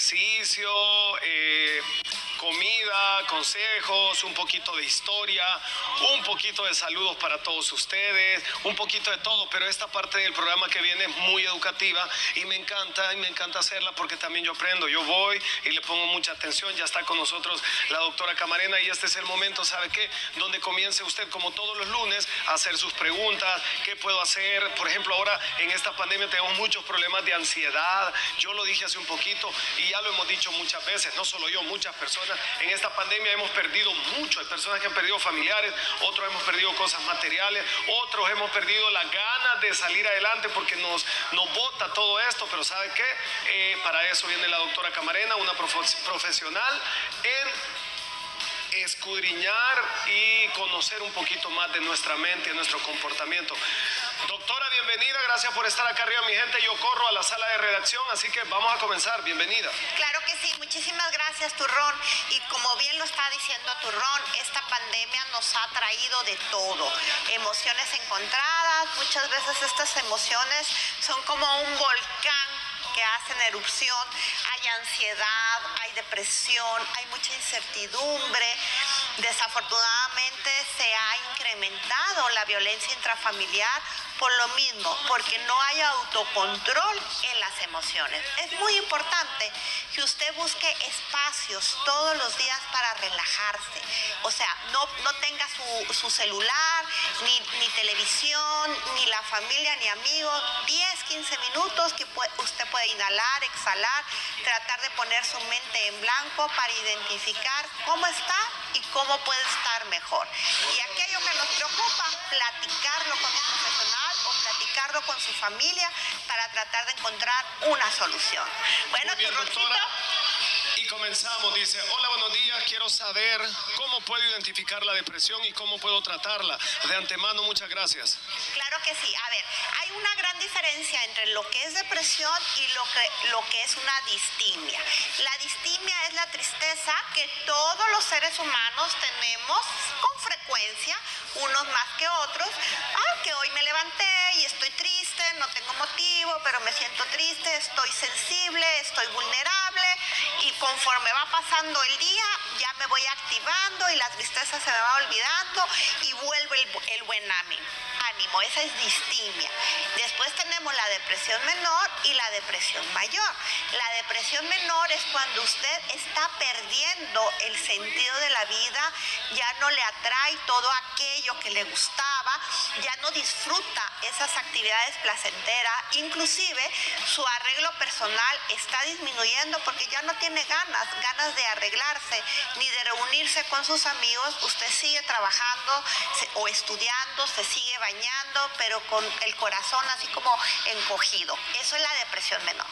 ejercicio, eh, comida, consejos, un poquito de historia, un poquito de saludos para todos ustedes, un poquito de todo, pero esta parte del programa que viene es muy educativa y me encanta, y me encanta hacerla porque también yo aprendo, yo voy y le pongo mucha atención, ya está con nosotros la doctora Camarena y este es el momento, ¿sabe qué? Donde comience usted como todos los lunes a hacer sus preguntas, ¿qué puedo hacer? Por ejemplo, ahora en esta pandemia tenemos muchos problemas de ansiedad, yo lo dije hace un poquito y ya lo hemos dicho muchas veces, no solo yo, muchas personas en esta pandemia hemos perdido mucho. Hay personas que han perdido familiares, otros hemos perdido cosas materiales, otros hemos perdido las ganas de salir adelante porque nos, nos bota todo esto. Pero ¿sabe qué? Eh, para eso viene la doctora Camarena, una profesional en escudriñar y conocer un poquito más de nuestra mente y nuestro comportamiento. Doctora, bienvenida, gracias por estar acá arriba, mi gente. Yo corro a la sala de redacción, así que vamos a comenzar. Bienvenida. Claro que sí, muchísimas gracias, Turrón. Y como bien lo está diciendo Turrón, esta pandemia nos ha traído de todo. Emociones encontradas, muchas veces estas emociones son como un volcán que hacen erupción, hay ansiedad, hay depresión, hay mucha incertidumbre. Desafortunadamente se ha incrementado la violencia intrafamiliar por lo mismo, porque no hay autocontrol en las emociones. Es muy importante que usted busque espacios todos los días para relajarse. O sea, no, no tenga su, celular, ni, ni, televisión, ni la familia, ni amigos. 10, 15 minutos que usted puede inhalar, exhalar, tratar de poner su mente en blanco para identificar cómo está y cómo puede estar mejor. Y aquello que nos preocupa, platicarlo con un profesional o con su familia para tratar de encontrar una solución. Bueno, Muy y comenzamos, dice, hola, buenos días, quiero saber cómo puedo identificar la depresión y cómo puedo tratarla. De antemano, muchas gracias. Claro que sí. A ver, hay una gran diferencia entre lo que es depresión y lo que, lo que es una distimia. La distimia es la tristeza que todos los seres humanos tenemos con frecuencia, unos más que otros. Ah, que hoy me levanté y estoy triste, no tengo motivo, pero me siento triste, estoy sensible, estoy vulnerable y conforme va pasando el día ya me voy activando y la tristeza se me va olvidando y vuelve el, buen ánimo. ánimo. Esa es distimia. Después tenemos la depresión menor y la depresión mayor. La depresión menor es cuando usted está perdiendo el sentido de la vida, ya no le atrae todo aquello que le gustaba, ya no disfruta esas actividades placenteras, inclusive su arreglo personal está disminuyendo porque ya no tiene ganas, ganas de arreglarse ni de reunirse con sus amigos, usted sigue trabajando o estudiando, se sigue bañando, pero con el corazón así como encogido. Eso es la depresión menor.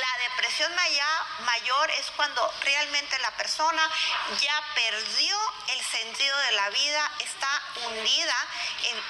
La depresión mayor es cuando realmente la persona ya perdió el sentido de la vida, está hundida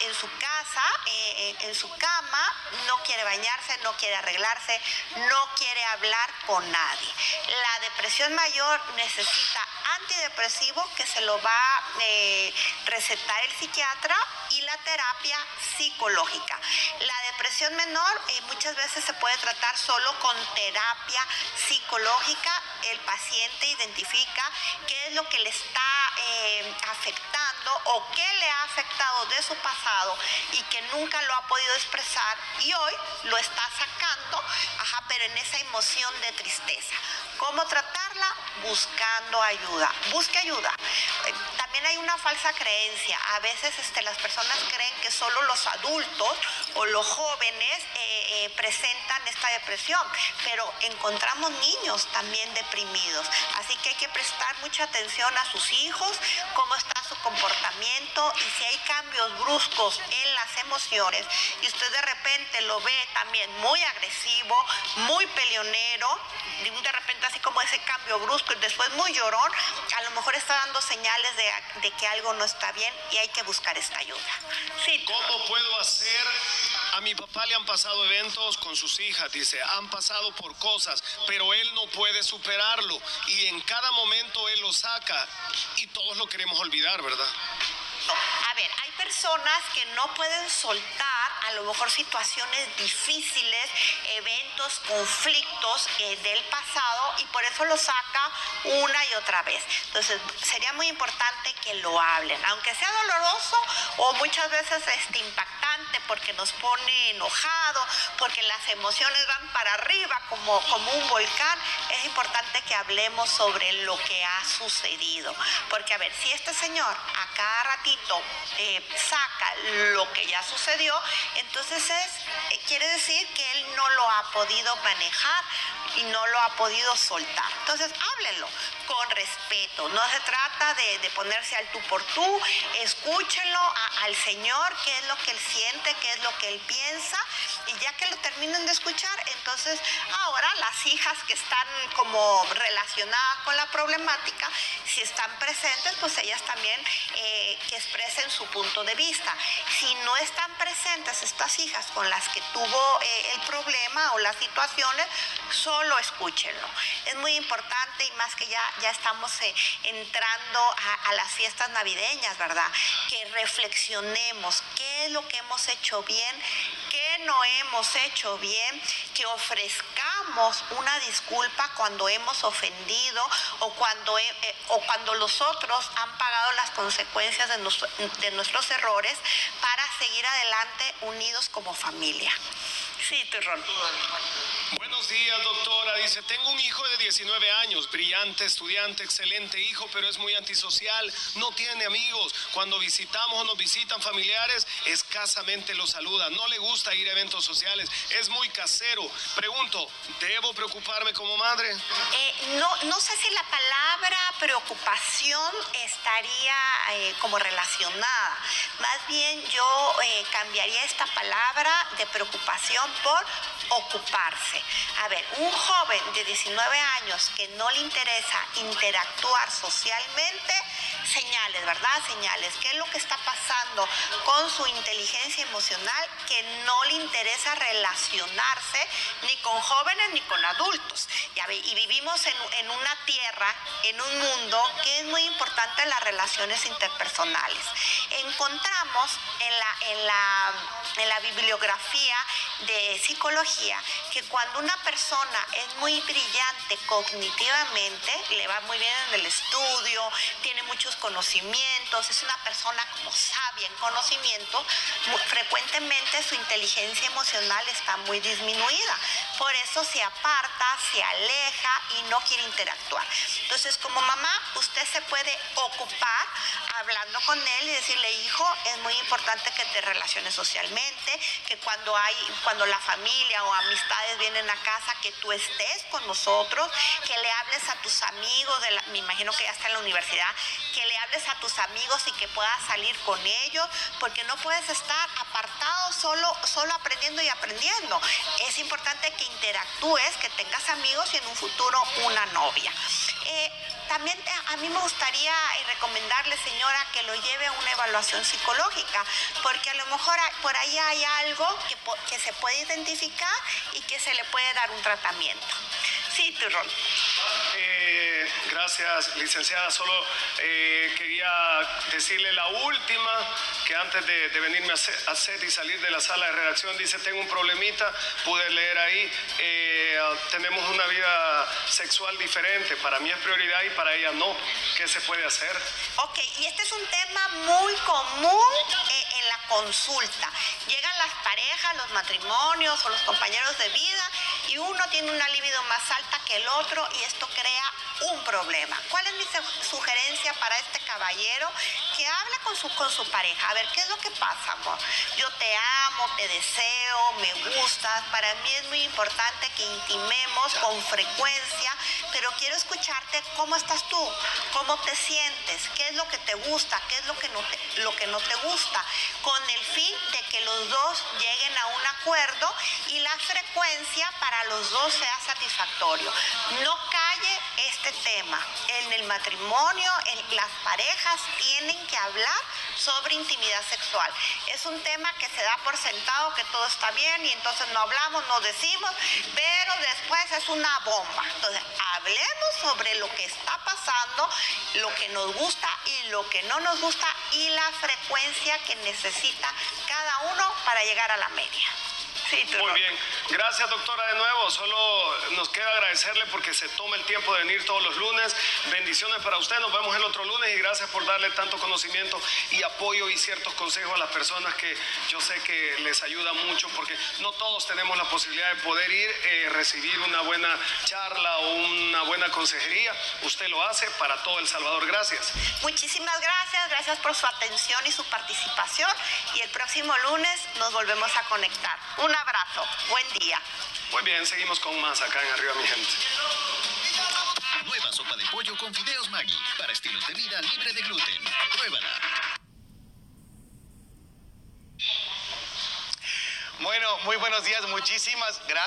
en, su casa, eh, en su cama, no quiere bañarse, no quiere arreglarse, no quiere hablar con nadie. La depresión mayor necesita antidepresivo que se lo va a eh, recetar el psiquiatra y la terapia psicológica. La depresión menor eh, muchas veces se puede tratar solo con terapia psicológica. El paciente identifica qué es lo que le está eh, o qué le ha afectado de su pasado y que nunca lo ha podido expresar y hoy lo está sacando, ajá, pero en esa emoción de tristeza. ¿Cómo tratarla? Buscando ayuda. Busque ayuda. Eh, también hay una falsa creencia. A veces este, las personas creen que solo los adultos o los jóvenes eh, eh, presentan esta depresión, pero encontramos niños también deprimidos. Así que hay que prestar mucha atención a sus hijos, cómo está su comportamiento y si hay cambios bruscos en las emociones y usted de repente lo ve también muy agresivo, muy peleonero, de repente así como ese cambio brusco y después muy llorón, a lo mejor está dando señales de, de que algo no está bien y hay que buscar esta ayuda. ¿Cómo puedo hacer? A mi papá le han pasado eventos con sus hijas, dice, han pasado por cosas, pero él no puede superarlo y en cada momento él lo saca y todos lo queremos olvidar, ¿verdad? A ver, hay personas que no pueden soltar a lo mejor situaciones difíciles, eventos, conflictos eh, del pasado y por eso lo saca una y otra vez. Entonces sería muy importante que lo hablen, aunque sea doloroso o muchas veces este, impactante porque nos pone enojado, porque las emociones van para arriba como, como un volcán, es importante que hablemos sobre lo que ha sucedido. Porque a ver, si este señor a cada ratito eh, saca lo que ya sucedió, entonces es, eh, quiere decir que él no lo ha podido manejar y no lo ha podido soltar. Entonces, háblenlo con respeto. No se trata de, ponerse al tú por tú. Escúchenlo al Señor, qué es lo que Él siente, qué es lo que Él piensa. Y ya que lo terminen de escuchar, entonces ahora las hijas que están como relacionadas con la problemática, si están presentes, pues ellas también eh, que expresen su punto de vista. Si no están presentes estas hijas con las que tuvo eh, el problema o las situaciones, solo escúchenlo. Es muy importante y más que ya, ya estamos eh, entrando a, las fiestas navideñas, ¿verdad? Que reflexionemos qué es lo que hemos hecho bien, qué no hemos hecho bien, que ofrezcamos una disculpa cuando hemos ofendido o cuando, eh, o cuando los otros han pagado las consecuencias de nuestros errores para seguir adelante unidos como familia. Sí, Terrón. Buenos días, doctora. Dice, tengo un hijo de 19 años, brillante, estudiante, excelente hijo, pero es muy antisocial, no tiene amigos. Cuando visitamos o nos visitan familiares, escasamente lo saluda. No le gusta ir a eventos sociales, es muy casero. Pregunto, ¿debo preocuparme como madre? Eh, no, no sé si la palabra preocupación estaría eh, como relacionada. Más bien yo eh, cambiaría esta palabra de preocupación por ocuparse. A ver, un joven de 19 años que no le interesa interactuar socialmente, señales, ¿verdad? Señales. ¿Qué es lo que está pasando con su inteligencia emocional? Que no le interesa relacionarse ni con jóvenes ni con adultos. Y vivimos en, en una tierra, en un mundo que es muy importante las relaciones interpersonales. Encontramos en la, en la, en la bibliografía de psicología que cuando una persona es muy brillante cognitivamente, le va muy bien en el estudio, tiene muchos conocimientos, es una persona como sabia en conocimiento, frecuentemente su inteligencia emocional está muy disminuida. Por eso se aparta, se aleja y no quiere interactuar. Entonces, como mamá, usted se puede ocupar hablando con él y decirle, hijo, es muy importante que te relaciones socialmente, que cuando hay, cuando la familia o amistades vienen a casa, que tú estés con nosotros, que le hables a tus amigos, de me imagino que ya está en la universidad, que le hables a tus amigos y que puedas salir con ellos, porque no puedes estar apartado solo, solo aprendiendo y aprendiendo. Es importante que interactúes, que tengas amigos y en un futuro una novia. Eh, también a mí me gustaría eh, recomendarle, señora, que lo lleve a una evaluación psicológica, porque a lo mejor por ahí hay algo que se puede identificar y que se le puede dar un tratamiento. Sí, Turrón. Eh, gracias, licenciada. Solo eh, quería decirle la última, que antes de, venirme a set, y salir de la sala de redacción, dice, tengo un problemita, pude leer ahí, eh, tenemos una vida sexual diferente, para mí es prioridad y para ella no. ¿Qué se puede hacer? Ok, y este es un tema muy común en la consulta. Llegan las parejas, los matrimonios o los compañeros de vida uno tiene una libido más alta que el otro y esto crea un problema. ¿Cuál es mi sugerencia para este caballero? Que hable con su, con su pareja. A ver, ¿qué es lo que pasa, amor? Yo te amo, te deseo, me gustas. Para mí es muy importante que intimemos con frecuencia, pero quiero escucharte cómo estás tú, cómo te sientes, qué es lo que te gusta, qué es lo que no te, lo que no te gusta, con el fin de que los dos lleguen a un acuerdo y la frecuencia para los dos sea satisfactorio. No calle este tema. En el matrimonio, en las parejas tienen que hablar sobre intimidad sexual. Es un tema que se da por sentado que todo está bien y entonces no hablamos, no decimos, pero después es una bomba. Entonces, hablemos sobre lo que está pasando, lo que nos gusta y lo que no nos gusta y la frecuencia que necesita cada uno para llegar a la media. Muy bien. Gracias, doctora, de nuevo. Solo nos queda agradecerle porque se toma el tiempo de venir todos los lunes. Bendiciones para usted. Nos vemos el otro lunes y gracias por darle tanto conocimiento y apoyo y ciertos consejos a las personas que yo sé que les ayuda mucho porque no todos tenemos la posibilidad de poder ir, eh, recibir una buena charla o una buena consejería. Usted lo hace para todo El Salvador. Gracias. Muchísimas gracias. Gracias por su atención y su participación. Y el próximo lunes nos volvemos a conectar. Un abrazo. Buen día. Muy bien, seguimos con más acá en Arriba Mi Gente. Nueva sopa de pollo con fideos Maggi para estilos de vida libre de gluten. Pruébala. Bueno, muy buenos días, muchísimas gracias.